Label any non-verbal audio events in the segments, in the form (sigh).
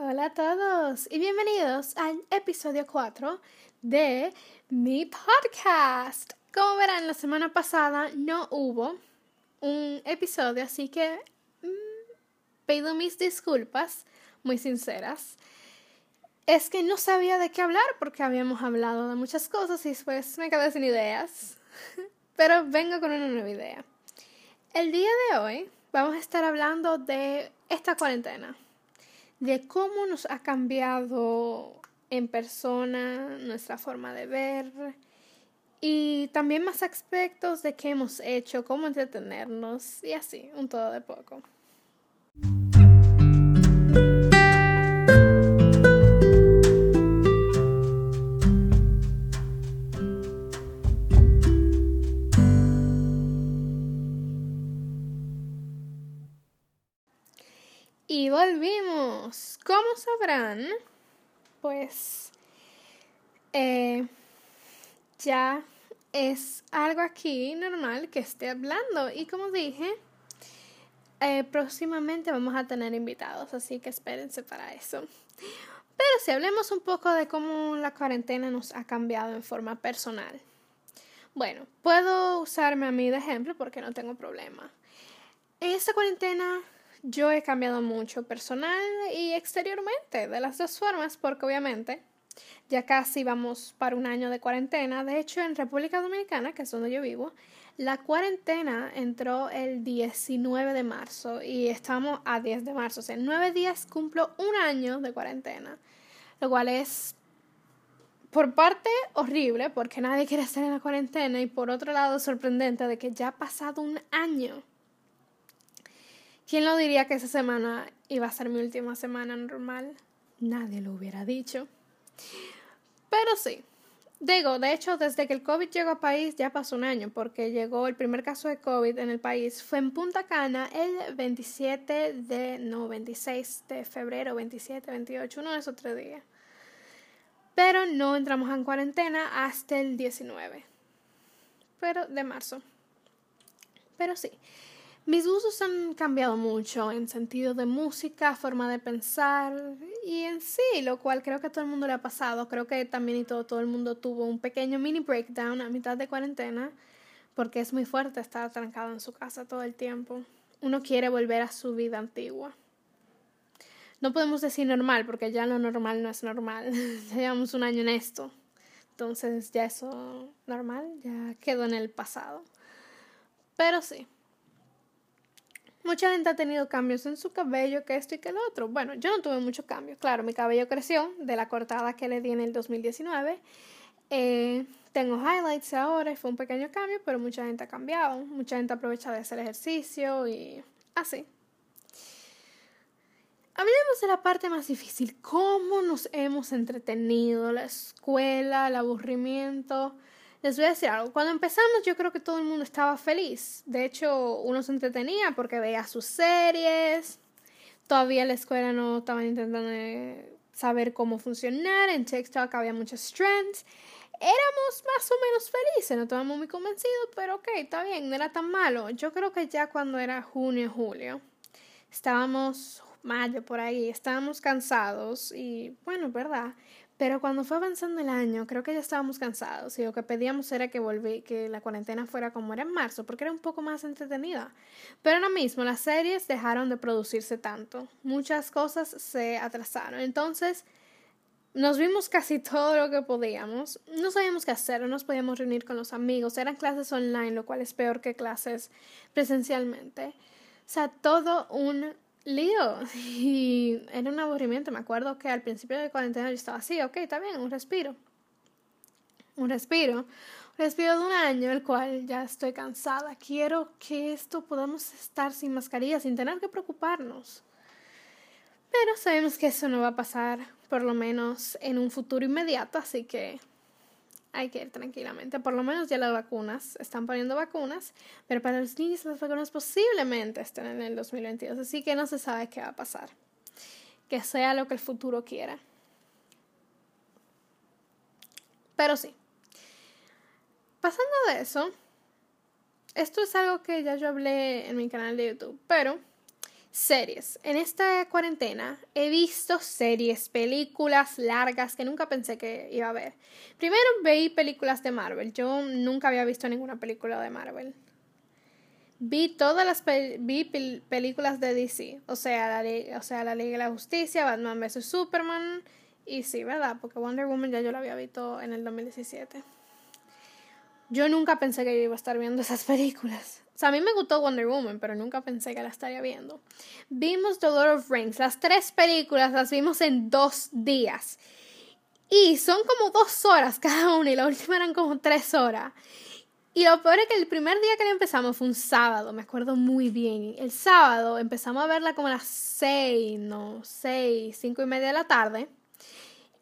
Hola a todos y bienvenidos al episodio 4 de mi podcast. Como verán, la semana pasada no hubo un episodio, así que mm, pido mis disculpas muy sinceras. Es que no sabía de qué hablar porque habíamos hablado de muchas cosas y después me quedé sin ideas. (laughs) Pero vengo con una nueva idea. El día de hoy vamos a estar hablando de esta cuarentena de cómo nos ha cambiado en persona nuestra forma de ver y también más aspectos de qué hemos hecho, cómo entretenernos y así, un todo de poco. Volvimos. Como sabrán, pues eh, ya es algo aquí normal que esté hablando. Y como dije, eh, próximamente vamos a tener invitados, así que espérense para eso. Pero si hablemos un poco de cómo la cuarentena nos ha cambiado en forma personal. Bueno, puedo usarme a mí de ejemplo porque no tengo problema. Esta cuarentena yo he cambiado mucho personal y exteriormente, de las dos formas, porque obviamente ya casi vamos para un año de cuarentena. De hecho, en República Dominicana, que es donde yo vivo, la cuarentena entró el 19 de marzo y estamos a 10 de marzo. O sea, en nueve días cumplo un año de cuarentena, lo cual es por parte horrible porque nadie quiere estar en la cuarentena y por otro lado sorprendente de que ya ha pasado un año ¿Quién lo diría que esa semana iba a ser mi última semana normal? Nadie lo hubiera dicho. Pero sí. Digo, de hecho, desde que el COVID llegó al país ya pasó un año, porque llegó el primer caso de COVID en el país. Fue en Punta Cana el 27 de, no, 26 de febrero, 27, 28, uno de esos tres. Pero no entramos en cuarentena hasta el 19. Pero de marzo. Pero sí. Mis gustos han cambiado mucho en sentido de música, forma de pensar y en sí, lo cual creo que a todo el mundo le ha pasado. Creo que también y todo, todo el mundo tuvo un pequeño mini breakdown a mitad de cuarentena porque es muy fuerte estar trancado en su casa todo el tiempo. Uno quiere volver a su vida antigua. No podemos decir normal porque ya lo normal no es normal. (laughs) llevamos un año en esto. Entonces ya eso normal ya quedó en el pasado. Pero sí. Mucha gente ha tenido cambios en su cabello, que esto y que lo otro. Bueno, yo no tuve mucho cambio. Claro, mi cabello creció de la cortada que le di en el 2019. Eh, tengo highlights ahora fue un pequeño cambio, pero mucha gente ha cambiado. Mucha gente aprovecha de hacer ejercicio y así. Hablemos de la parte más difícil, cómo nos hemos entretenido, la escuela, el aburrimiento. Les voy a decir algo. Cuando empezamos yo creo que todo el mundo estaba feliz. De hecho, uno se entretenía porque veía sus series. Todavía en la escuela no estaban intentando eh, saber cómo funcionar. En TikTok había muchos trends. Éramos más o menos felices, no estábamos muy convencidos, pero ok, está bien, no era tan malo. Yo creo que ya cuando era junio, julio, estábamos, mayo por ahí, estábamos cansados y bueno, ¿verdad? Pero cuando fue avanzando el año, creo que ya estábamos cansados y lo que pedíamos era que volví, que la cuarentena fuera como era en marzo, porque era un poco más entretenida. Pero ahora mismo las series dejaron de producirse tanto. Muchas cosas se atrasaron. Entonces, nos vimos casi (laughs) todo lo que podíamos. No sabíamos qué hacer, no nos podíamos reunir con los amigos. Eran clases online, lo cual es peor que clases presencialmente. O sea, todo un lío (laughs) y era un aburrimiento. Me acuerdo que al principio de cuarentena yo estaba así, ok, está bien, un respiro. Un respiro. Un respiro de un año, el cual ya estoy cansada. Quiero que esto podamos estar sin mascarilla, sin tener que preocuparnos. Pero sabemos que eso no va a pasar, por lo menos en un futuro inmediato, así que hay que ir tranquilamente. Por lo menos ya las vacunas, están poniendo vacunas, pero para los niños las vacunas posiblemente estén en el 2022, así que no se sabe qué va a pasar. Que sea lo que el futuro quiera. Pero sí. Pasando de eso, esto es algo que ya yo hablé en mi canal de YouTube, pero Series. En esta cuarentena he visto series, películas largas que nunca pensé que iba a ver. Primero veí películas de Marvel. Yo nunca había visto ninguna película de Marvel. Vi todas las vi películas de DC, o sea, la, o sea, la Liga de la Justicia, Batman vs Superman y sí, ¿verdad? Porque Wonder Woman ya yo la había visto en el 2017. Yo nunca pensé que yo iba a estar viendo esas películas. O sea, a mí me gustó Wonder Woman, pero nunca pensé que la estaría viendo. Vimos The Lord of Rings. Las tres películas las vimos en dos días. Y son como dos horas cada una y la última eran como tres horas. Y lo peor es que el primer día que la empezamos fue un sábado, me acuerdo muy bien. El sábado empezamos a verla como a las seis, no, seis, cinco y media de la tarde.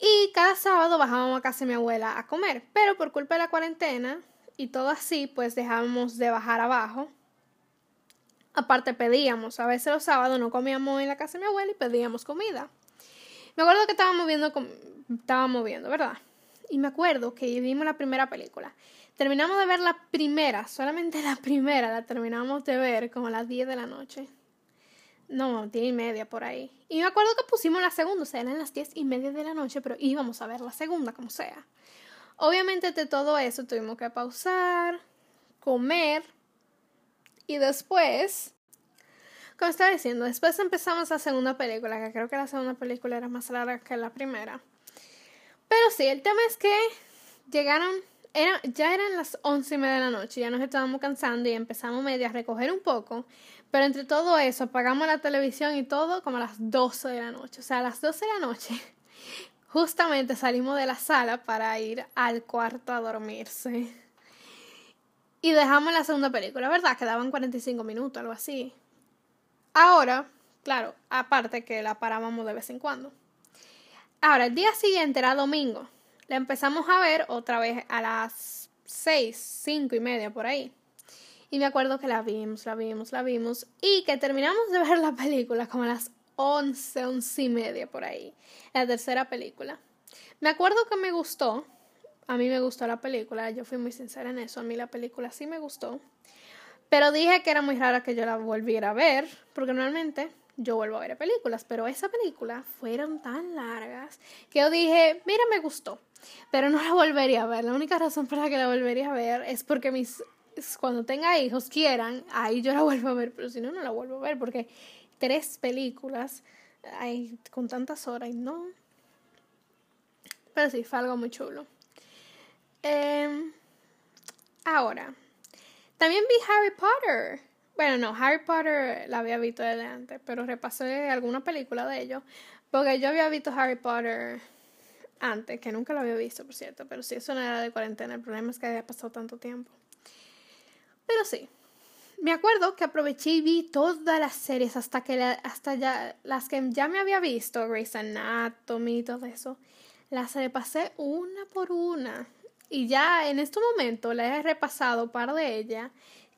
Y cada sábado bajábamos a casa de mi abuela a comer. Pero por culpa de la cuarentena, y todo así, pues dejábamos de bajar abajo. Aparte pedíamos, a veces los sábados no comíamos en la casa de mi abuela y pedíamos comida. Me acuerdo que estábamos viendo, estábamos viendo, ¿verdad? Y me acuerdo que vimos la primera película. Terminamos de ver la primera, solamente la primera la terminamos de ver como a las 10 de la noche. No, 10 y media por ahí. Y me acuerdo que pusimos la segunda, o sea, eran las 10 y media de la noche, pero íbamos a ver la segunda como sea. Obviamente de todo eso tuvimos que pausar, comer y después, como estaba diciendo, después empezamos la segunda película, que creo que la segunda película era más larga que la primera. Pero sí, el tema es que llegaron, era, ya eran las once y media de la noche, ya nos estábamos cansando y empezamos medio a recoger un poco, pero entre todo eso apagamos la televisión y todo como a las 12 de la noche, o sea, a las 12 de la noche Justamente salimos de la sala para ir al cuarto a dormirse. Y dejamos la segunda película, ¿verdad? Quedaban 45 minutos, algo así. Ahora, claro, aparte que la parábamos de vez en cuando. Ahora, el día siguiente era domingo. La empezamos a ver otra vez a las 6, 5 y media por ahí. Y me acuerdo que la vimos, la vimos, la vimos. Y que terminamos de ver la película como a las 11, 11 y media por ahí, la tercera película. Me acuerdo que me gustó, a mí me gustó la película, yo fui muy sincera en eso, a mí la película sí me gustó, pero dije que era muy rara que yo la volviera a ver, porque normalmente yo vuelvo a ver películas, pero esa película fueron tan largas que yo dije, mira, me gustó, pero no la volvería a ver. La única razón por la que la volvería a ver es porque mis cuando tenga hijos quieran, ahí yo la (laughs) vuelvo a ver, pero si no, no la vuelvo a ver porque tres películas ay, con tantas horas no. Pero sí, fue algo muy chulo. Em, ahora, también vi Harry Potter. Bueno, no, Harry Potter la había visto desde antes, pero repasé alguna película de ellos. Porque yo había visto Harry Potter antes, que nunca lo había visto, por cierto. Pero sí, eso no era de cuarentena. El problema es que había pasado tanto tiempo. Pero sí, me acuerdo que aproveché y vi todas las series hasta que hasta ya las que ya me había visto, Grey's Anatomy y todo eso, las repasé una por una. Y ya en este momento la he repasado par de ellas,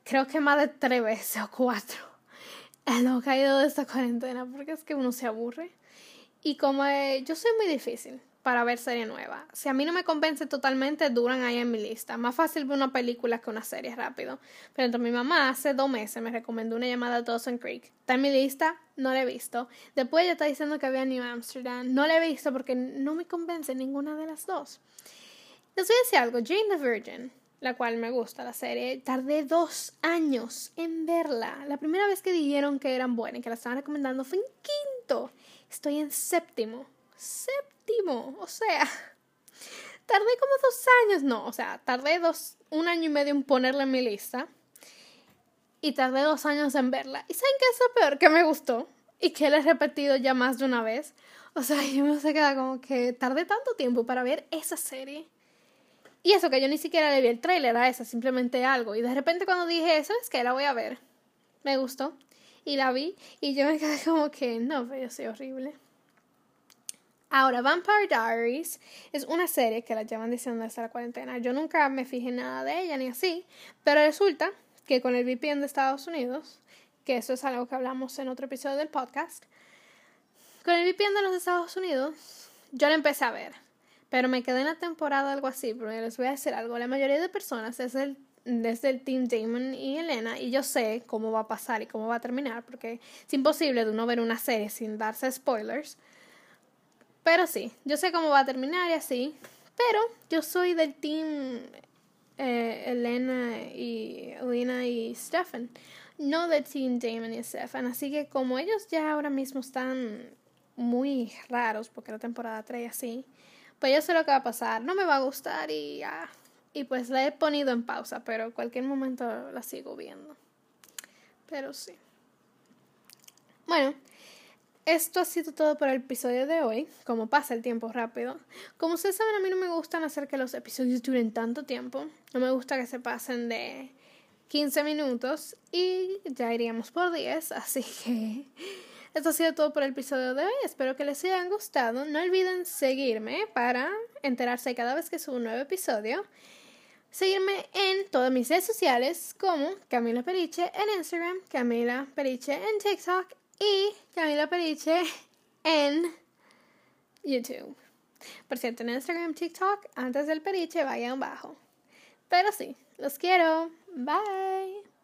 creo que más de tres veces o cuatro. (laughs) En lo caído de esta cuarentena, porque es que uno se aburre. Y como yo soy muy difícil, para ver serie nueva. Si a mí no me convence totalmente, duran ahí en mi lista. Más fácil ver una película que una serie rápido. Pero entonces mi mamá hace dos meses me recomendó una llamada Dawson Creek. Está en mi lista, no la he visto. Después ella está diciendo que había New Amsterdam. No la he visto porque no me convence ninguna de las dos. Les voy a decir algo. Jane the Virgin, la cual me gusta la serie, tardé dos años en verla. La primera vez que dijeron que eran buenas y que la estaban recomendando fue en quinto. Estoy en séptimo. Séptimo o sea, (laughs) tardé como dos años, no, o sea, tardé dos, un año y medio en ponerla en mi lista y tardé dos años en verla. ¿Y saben qué es peor? Que me gustó y que la he repetido ya más de una vez. O sea, (laughs) yo me se como que tardé tanto tiempo para ver esa serie. Y eso que yo ni siquiera le vi el trailer a esa, simplemente algo. Y de repente cuando dije eso, es que la voy a ver. Me gustó. Y la vi. Y yo me quedé como que, no, pero yo soy horrible. Ahora, Vampire Diaries es una serie que la llevan diciendo desde la cuarentena. Yo nunca me fijé nada de ella ni así, pero resulta que con el VPN de Estados Unidos, que eso es algo que hablamos en otro episodio del podcast, con el VPN de los Estados Unidos, yo la empecé a ver, pero me quedé en la temporada algo así, pero les voy a decir algo, la mayoría de personas es el desde el Team Damon y Elena y yo sé cómo va a pasar y cómo va a terminar porque es imposible de uno ver una serie sin darse spoilers. Pero sí, yo sé cómo va a terminar y así. Pero yo soy del Team eh, Elena y Elena y Stefan, no del Team Damon y Stefan. Así que como ellos ya ahora mismo están muy raros porque la temporada 3 así, pues yo sé lo que va a pasar. No me va a gustar y ya. Y pues la he ponido en pausa, pero cualquier momento la sigo viendo. Pero sí. Bueno, esto ha sido todo por el episodio de hoy. Como pasa el tiempo rápido. Como ustedes saben, a mí no me gustan hacer que los episodios duren tanto tiempo. No me gusta que se pasen de 15 minutos y ya iríamos por 10. Así que (laughs) esto ha sido todo por el episodio de hoy. Espero que les haya gustado. No olviden seguirme para enterarse cada vez que subo un nuevo episodio. Seguirme en todas mis redes sociales como Camila Periche en Instagram, Camila Periche en TikTok y Camila Periche en YouTube. Por cierto, en Instagram, TikTok, antes del Periche vayan abajo. Pero sí, los quiero. Bye.